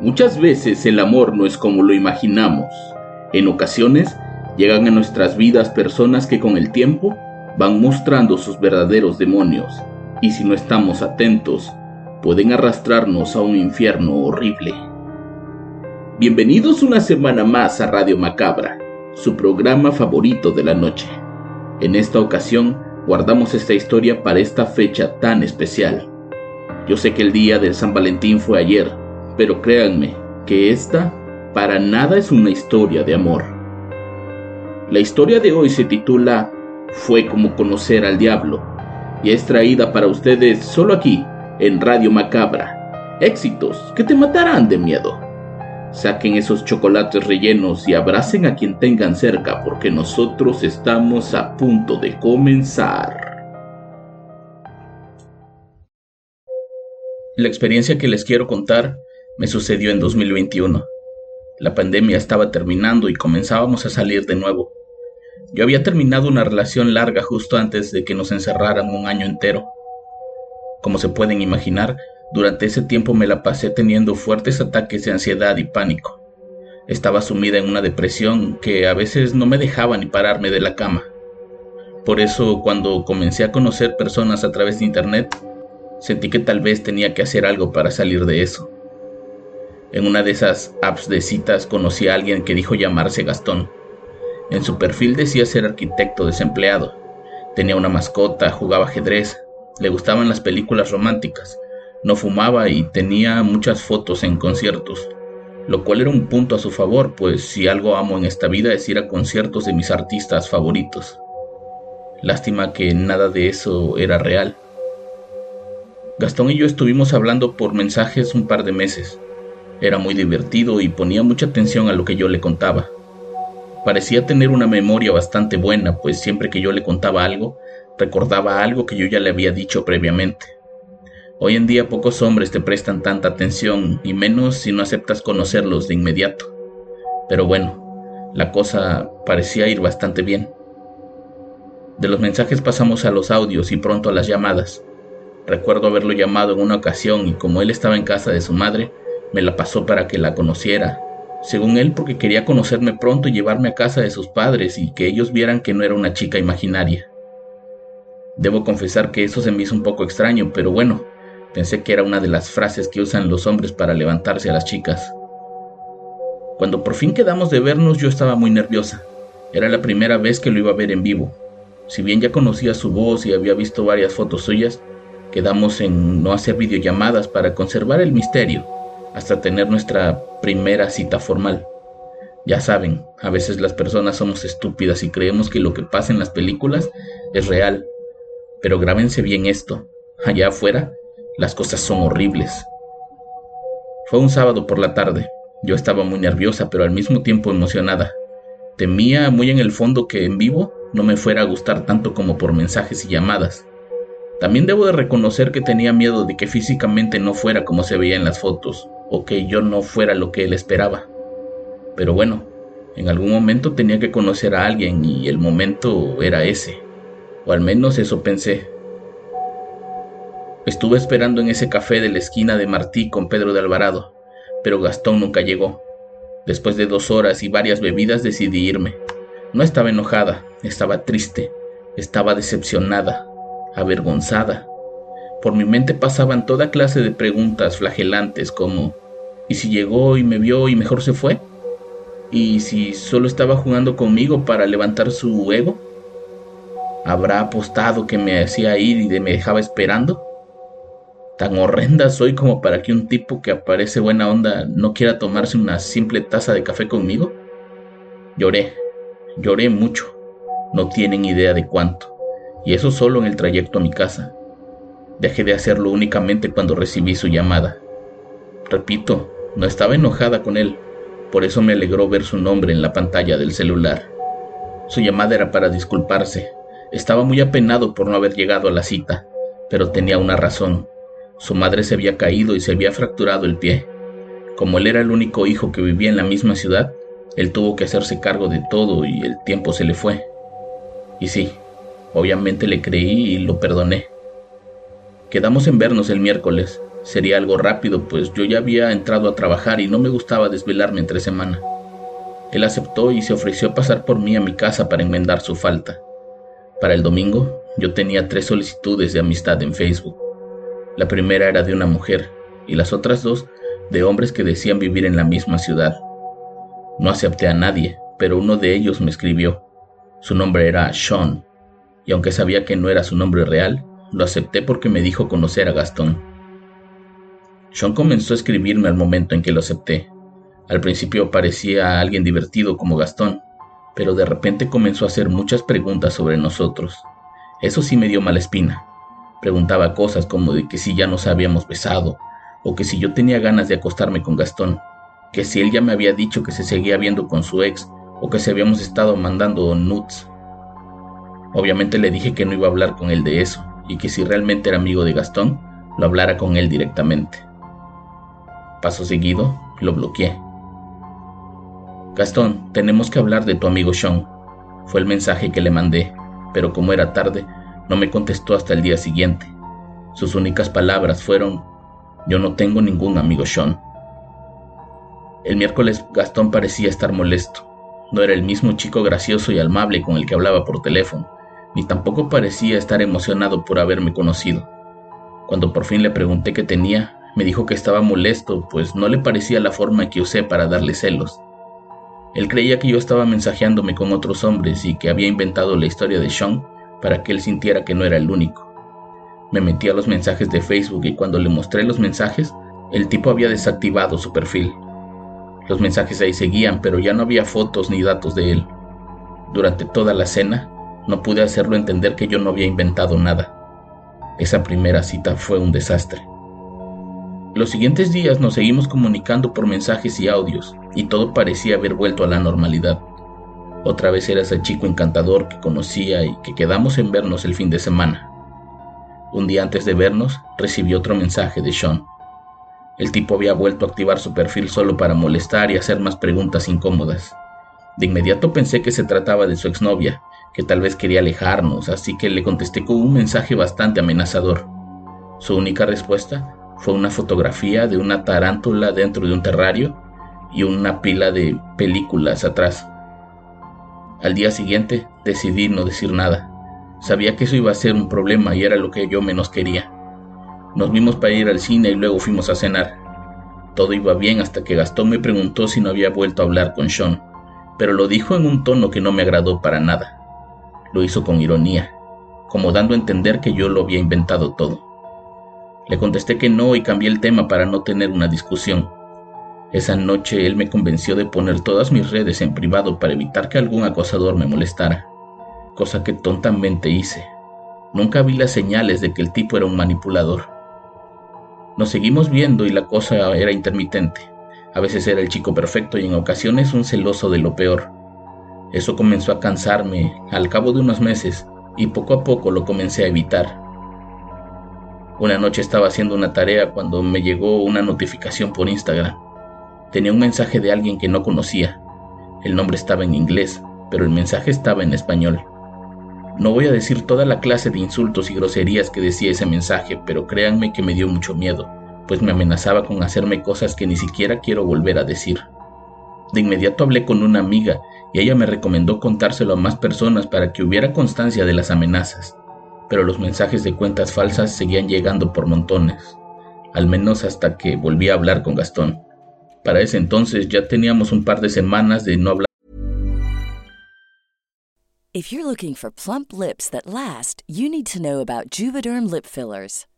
Muchas veces el amor no es como lo imaginamos. En ocasiones llegan a nuestras vidas personas que con el tiempo van mostrando sus verdaderos demonios y si no estamos atentos pueden arrastrarnos a un infierno horrible. Bienvenidos una semana más a Radio Macabra, su programa favorito de la noche. En esta ocasión guardamos esta historia para esta fecha tan especial. Yo sé que el día del San Valentín fue ayer, pero créanme que esta para nada es una historia de amor. La historia de hoy se titula Fue como conocer al diablo y es traída para ustedes solo aquí en Radio Macabra. Éxitos que te matarán de miedo. Saquen esos chocolates rellenos y abracen a quien tengan cerca porque nosotros estamos a punto de comenzar. La experiencia que les quiero contar me sucedió en 2021. La pandemia estaba terminando y comenzábamos a salir de nuevo. Yo había terminado una relación larga justo antes de que nos encerraran un año entero. Como se pueden imaginar, durante ese tiempo me la pasé teniendo fuertes ataques de ansiedad y pánico. Estaba sumida en una depresión que a veces no me dejaba ni pararme de la cama. Por eso cuando comencé a conocer personas a través de internet, sentí que tal vez tenía que hacer algo para salir de eso. En una de esas apps de citas conocí a alguien que dijo llamarse Gastón. En su perfil decía ser arquitecto desempleado. Tenía una mascota, jugaba ajedrez, le gustaban las películas románticas, no fumaba y tenía muchas fotos en conciertos, lo cual era un punto a su favor, pues si algo amo en esta vida es ir a conciertos de mis artistas favoritos. Lástima que nada de eso era real. Gastón y yo estuvimos hablando por mensajes un par de meses. Era muy divertido y ponía mucha atención a lo que yo le contaba. Parecía tener una memoria bastante buena, pues siempre que yo le contaba algo, recordaba algo que yo ya le había dicho previamente. Hoy en día pocos hombres te prestan tanta atención, y menos si no aceptas conocerlos de inmediato. Pero bueno, la cosa parecía ir bastante bien. De los mensajes pasamos a los audios y pronto a las llamadas. Recuerdo haberlo llamado en una ocasión y como él estaba en casa de su madre, me la pasó para que la conociera. Según él, porque quería conocerme pronto y llevarme a casa de sus padres y que ellos vieran que no era una chica imaginaria. Debo confesar que eso se me hizo un poco extraño, pero bueno, pensé que era una de las frases que usan los hombres para levantarse a las chicas. Cuando por fin quedamos de vernos yo estaba muy nerviosa. Era la primera vez que lo iba a ver en vivo. Si bien ya conocía su voz y había visto varias fotos suyas, quedamos en no hacer videollamadas para conservar el misterio hasta tener nuestra primera cita formal. Ya saben, a veces las personas somos estúpidas y creemos que lo que pasa en las películas es real. Pero grábense bien esto, allá afuera las cosas son horribles. Fue un sábado por la tarde. Yo estaba muy nerviosa, pero al mismo tiempo emocionada. Temía muy en el fondo que en vivo no me fuera a gustar tanto como por mensajes y llamadas. También debo de reconocer que tenía miedo de que físicamente no fuera como se veía en las fotos, o que yo no fuera lo que él esperaba. Pero bueno, en algún momento tenía que conocer a alguien y el momento era ese, o al menos eso pensé. Estuve esperando en ese café de la esquina de Martí con Pedro de Alvarado, pero Gastón nunca llegó. Después de dos horas y varias bebidas decidí irme. No estaba enojada, estaba triste, estaba decepcionada, avergonzada. Por mi mente pasaban toda clase de preguntas flagelantes como ¿y si llegó y me vio y mejor se fue? ¿Y si solo estaba jugando conmigo para levantar su ego? ¿Habrá apostado que me hacía ir y me dejaba esperando? ¿Tan horrenda soy como para que un tipo que aparece buena onda no quiera tomarse una simple taza de café conmigo? Lloré. Lloré mucho, no tienen idea de cuánto, y eso solo en el trayecto a mi casa. Dejé de hacerlo únicamente cuando recibí su llamada. Repito, no estaba enojada con él, por eso me alegró ver su nombre en la pantalla del celular. Su llamada era para disculparse. Estaba muy apenado por no haber llegado a la cita, pero tenía una razón. Su madre se había caído y se había fracturado el pie. Como él era el único hijo que vivía en la misma ciudad, él tuvo que hacerse cargo de todo y el tiempo se le fue. Y sí, obviamente le creí y lo perdoné. Quedamos en vernos el miércoles. Sería algo rápido, pues yo ya había entrado a trabajar y no me gustaba desvelarme entre semana. Él aceptó y se ofreció pasar por mí a mi casa para enmendar su falta. Para el domingo, yo tenía tres solicitudes de amistad en Facebook. La primera era de una mujer y las otras dos de hombres que decían vivir en la misma ciudad. No acepté a nadie, pero uno de ellos me escribió. Su nombre era Sean, y aunque sabía que no era su nombre real, lo acepté porque me dijo conocer a Gastón. Sean comenzó a escribirme al momento en que lo acepté. Al principio parecía alguien divertido como Gastón, pero de repente comenzó a hacer muchas preguntas sobre nosotros. Eso sí me dio mala espina. Preguntaba cosas como de que si ya nos habíamos besado, o que si yo tenía ganas de acostarme con Gastón, que si él ya me había dicho que se seguía viendo con su ex, o que si habíamos estado mandando nudes. Obviamente le dije que no iba a hablar con él de eso, y que si realmente era amigo de Gastón, lo hablara con él directamente. Paso seguido, lo bloqueé. Gastón, tenemos que hablar de tu amigo Sean. Fue el mensaje que le mandé, pero como era tarde, no me contestó hasta el día siguiente. Sus únicas palabras fueron, yo no tengo ningún amigo Sean. El miércoles Gastón parecía estar molesto. No era el mismo chico gracioso y amable con el que hablaba por teléfono, ni tampoco parecía estar emocionado por haberme conocido. Cuando por fin le pregunté qué tenía, me dijo que estaba molesto, pues no le parecía la forma que usé para darle celos. Él creía que yo estaba mensajeándome con otros hombres y que había inventado la historia de Sean para que él sintiera que no era el único. Me metí a los mensajes de Facebook y cuando le mostré los mensajes, el tipo había desactivado su perfil. Los mensajes ahí seguían, pero ya no había fotos ni datos de él. Durante toda la cena, no pude hacerlo entender que yo no había inventado nada. Esa primera cita fue un desastre. Los siguientes días nos seguimos comunicando por mensajes y audios, y todo parecía haber vuelto a la normalidad. Otra vez era ese chico encantador que conocía y que quedamos en vernos el fin de semana. Un día antes de vernos, recibí otro mensaje de Sean. El tipo había vuelto a activar su perfil solo para molestar y hacer más preguntas incómodas. De inmediato pensé que se trataba de su exnovia, que tal vez quería alejarnos, así que le contesté con un mensaje bastante amenazador. Su única respuesta fue una fotografía de una tarántula dentro de un terrario y una pila de películas atrás. Al día siguiente decidí no decir nada. Sabía que eso iba a ser un problema y era lo que yo menos quería. Nos vimos para ir al cine y luego fuimos a cenar. Todo iba bien hasta que Gastón me preguntó si no había vuelto a hablar con Sean, pero lo dijo en un tono que no me agradó para nada. Lo hizo con ironía, como dando a entender que yo lo había inventado todo. Le contesté que no y cambié el tema para no tener una discusión. Esa noche él me convenció de poner todas mis redes en privado para evitar que algún acosador me molestara, cosa que tontamente hice. Nunca vi las señales de que el tipo era un manipulador. Nos seguimos viendo y la cosa era intermitente. A veces era el chico perfecto y en ocasiones un celoso de lo peor. Eso comenzó a cansarme al cabo de unos meses y poco a poco lo comencé a evitar. Una noche estaba haciendo una tarea cuando me llegó una notificación por Instagram. Tenía un mensaje de alguien que no conocía. El nombre estaba en inglés, pero el mensaje estaba en español. No voy a decir toda la clase de insultos y groserías que decía ese mensaje, pero créanme que me dio mucho miedo, pues me amenazaba con hacerme cosas que ni siquiera quiero volver a decir. De inmediato hablé con una amiga y ella me recomendó contárselo a más personas para que hubiera constancia de las amenazas pero los mensajes de cuentas falsas seguían llegando por montones, al menos hasta que volví a hablar con Gastón. Para ese entonces ya teníamos un par de semanas de no hablar. If you're looking for plump lips that last, you need to know about Juvederm lip fillers.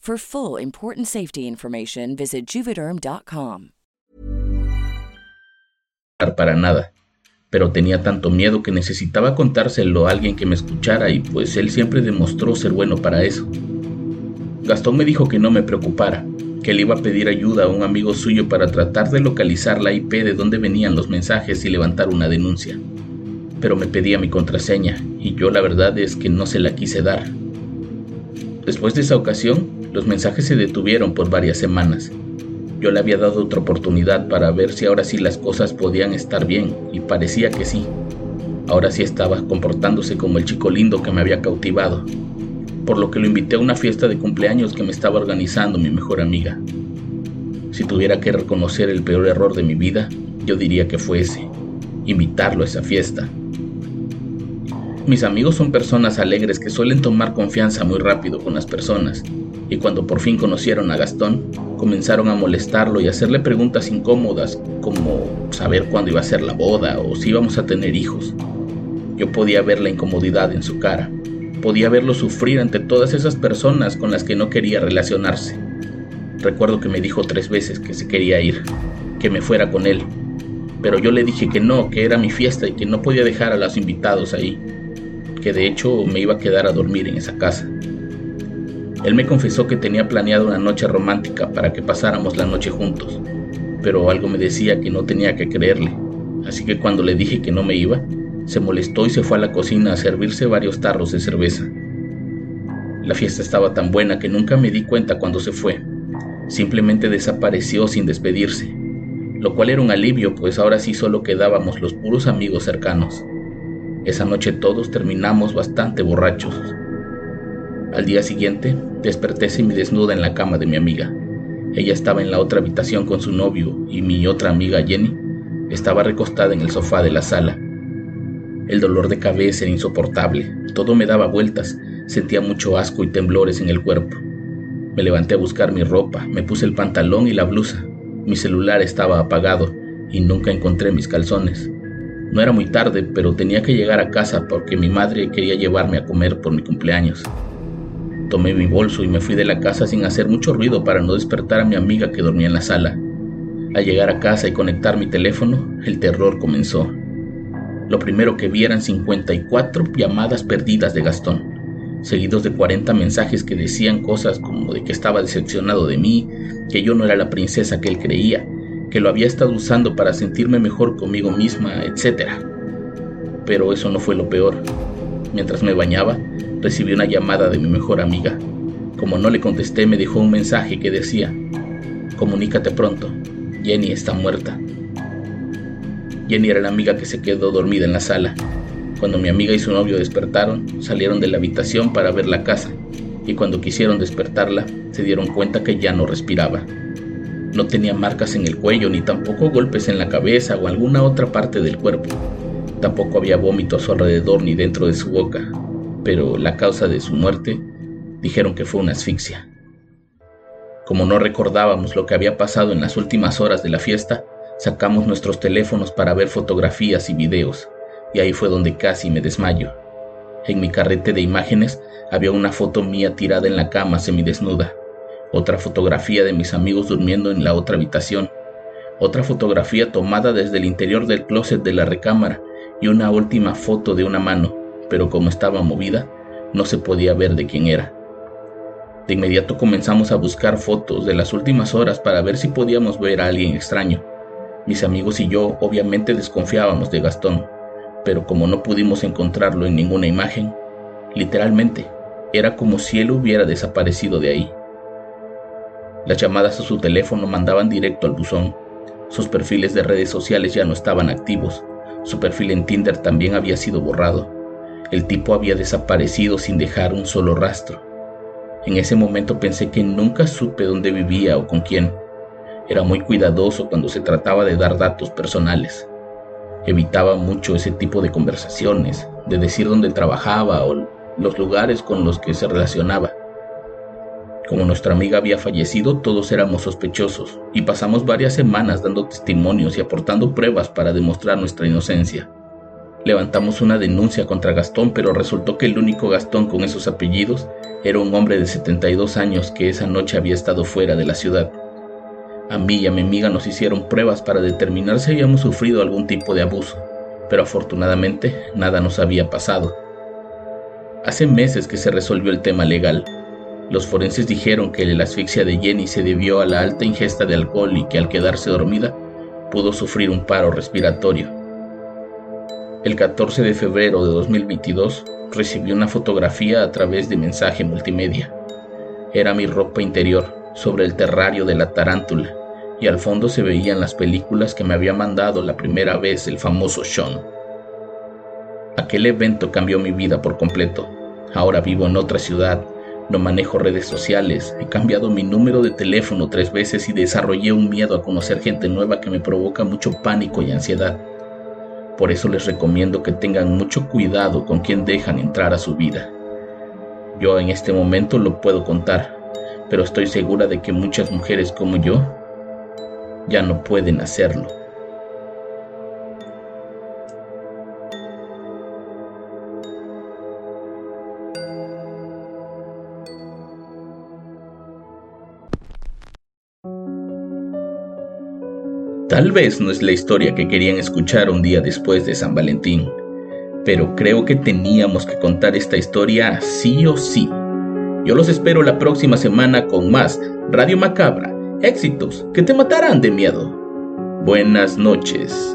For full important safety information, visit juvederm.com. Para nada, pero tenía tanto miedo que necesitaba contárselo a alguien que me escuchara y pues él siempre demostró ser bueno para eso. Gastón me dijo que no me preocupara, que él iba a pedir ayuda a un amigo suyo para tratar de localizar la IP de donde venían los mensajes y levantar una denuncia. Pero me pedía mi contraseña y yo la verdad es que no se la quise dar. Después de esa ocasión, los mensajes se detuvieron por varias semanas. Yo le había dado otra oportunidad para ver si ahora sí las cosas podían estar bien, y parecía que sí. Ahora sí estaba comportándose como el chico lindo que me había cautivado, por lo que lo invité a una fiesta de cumpleaños que me estaba organizando mi mejor amiga. Si tuviera que reconocer el peor error de mi vida, yo diría que fue ese, invitarlo a esa fiesta. Mis amigos son personas alegres que suelen tomar confianza muy rápido con las personas, y cuando por fin conocieron a Gastón, comenzaron a molestarlo y hacerle preguntas incómodas como saber cuándo iba a ser la boda o si íbamos a tener hijos. Yo podía ver la incomodidad en su cara, podía verlo sufrir ante todas esas personas con las que no quería relacionarse. Recuerdo que me dijo tres veces que se quería ir, que me fuera con él, pero yo le dije que no, que era mi fiesta y que no podía dejar a los invitados ahí, que de hecho me iba a quedar a dormir en esa casa. Él me confesó que tenía planeado una noche romántica para que pasáramos la noche juntos, pero algo me decía que no tenía que creerle, así que cuando le dije que no me iba, se molestó y se fue a la cocina a servirse varios tarros de cerveza. La fiesta estaba tan buena que nunca me di cuenta cuando se fue. Simplemente desapareció sin despedirse, lo cual era un alivio, pues ahora sí solo quedábamos los puros amigos cercanos. Esa noche todos terminamos bastante borrachos. Al día siguiente, desperté desnuda en la cama de mi amiga. Ella estaba en la otra habitación con su novio y mi otra amiga Jenny estaba recostada en el sofá de la sala. El dolor de cabeza era insoportable, todo me daba vueltas, sentía mucho asco y temblores en el cuerpo. Me levanté a buscar mi ropa, me puse el pantalón y la blusa. Mi celular estaba apagado y nunca encontré mis calzones. No era muy tarde, pero tenía que llegar a casa porque mi madre quería llevarme a comer por mi cumpleaños. Tomé mi bolso y me fui de la casa sin hacer mucho ruido para no despertar a mi amiga que dormía en la sala. Al llegar a casa y conectar mi teléfono, el terror comenzó. Lo primero que vi eran 54 llamadas perdidas de Gastón, seguidos de 40 mensajes que decían cosas como de que estaba decepcionado de mí, que yo no era la princesa que él creía, que lo había estado usando para sentirme mejor conmigo misma, etc. Pero eso no fue lo peor. Mientras me bañaba, recibí una llamada de mi mejor amiga. Como no le contesté, me dejó un mensaje que decía, comunícate pronto, Jenny está muerta. Jenny era la amiga que se quedó dormida en la sala. Cuando mi amiga y su novio despertaron, salieron de la habitación para ver la casa, y cuando quisieron despertarla, se dieron cuenta que ya no respiraba. No tenía marcas en el cuello, ni tampoco golpes en la cabeza o alguna otra parte del cuerpo. Tampoco había vómito a su alrededor ni dentro de su boca, pero la causa de su muerte dijeron que fue una asfixia. Como no recordábamos lo que había pasado en las últimas horas de la fiesta, sacamos nuestros teléfonos para ver fotografías y videos, y ahí fue donde casi me desmayo. En mi carrete de imágenes había una foto mía tirada en la cama semidesnuda, otra fotografía de mis amigos durmiendo en la otra habitación, otra fotografía tomada desde el interior del closet de la recámara y una última foto de una mano, pero como estaba movida, no se podía ver de quién era. De inmediato comenzamos a buscar fotos de las últimas horas para ver si podíamos ver a alguien extraño. Mis amigos y yo obviamente desconfiábamos de Gastón, pero como no pudimos encontrarlo en ninguna imagen, literalmente era como si él hubiera desaparecido de ahí. Las llamadas a su teléfono mandaban directo al buzón. Sus perfiles de redes sociales ya no estaban activos. Su perfil en Tinder también había sido borrado. El tipo había desaparecido sin dejar un solo rastro. En ese momento pensé que nunca supe dónde vivía o con quién. Era muy cuidadoso cuando se trataba de dar datos personales. Evitaba mucho ese tipo de conversaciones, de decir dónde trabajaba o los lugares con los que se relacionaba. Como nuestra amiga había fallecido, todos éramos sospechosos y pasamos varias semanas dando testimonios y aportando pruebas para demostrar nuestra inocencia. Levantamos una denuncia contra Gastón, pero resultó que el único Gastón con esos apellidos era un hombre de 72 años que esa noche había estado fuera de la ciudad. A mí y a mi amiga nos hicieron pruebas para determinar si habíamos sufrido algún tipo de abuso, pero afortunadamente nada nos había pasado. Hace meses que se resolvió el tema legal. Los forenses dijeron que la asfixia de Jenny se debió a la alta ingesta de alcohol y que al quedarse dormida pudo sufrir un paro respiratorio. El 14 de febrero de 2022 recibí una fotografía a través de mensaje multimedia. Era mi ropa interior sobre el terrario de la tarántula y al fondo se veían las películas que me había mandado la primera vez el famoso Sean. Aquel evento cambió mi vida por completo. Ahora vivo en otra ciudad, no manejo redes sociales, he cambiado mi número de teléfono tres veces y desarrollé un miedo a conocer gente nueva que me provoca mucho pánico y ansiedad. Por eso les recomiendo que tengan mucho cuidado con quien dejan entrar a su vida. Yo en este momento lo puedo contar, pero estoy segura de que muchas mujeres como yo ya no pueden hacerlo. Tal vez no es la historia que querían escuchar un día después de San Valentín, pero creo que teníamos que contar esta historia sí o sí. Yo los espero la próxima semana con más Radio Macabra, éxitos que te matarán de miedo. Buenas noches.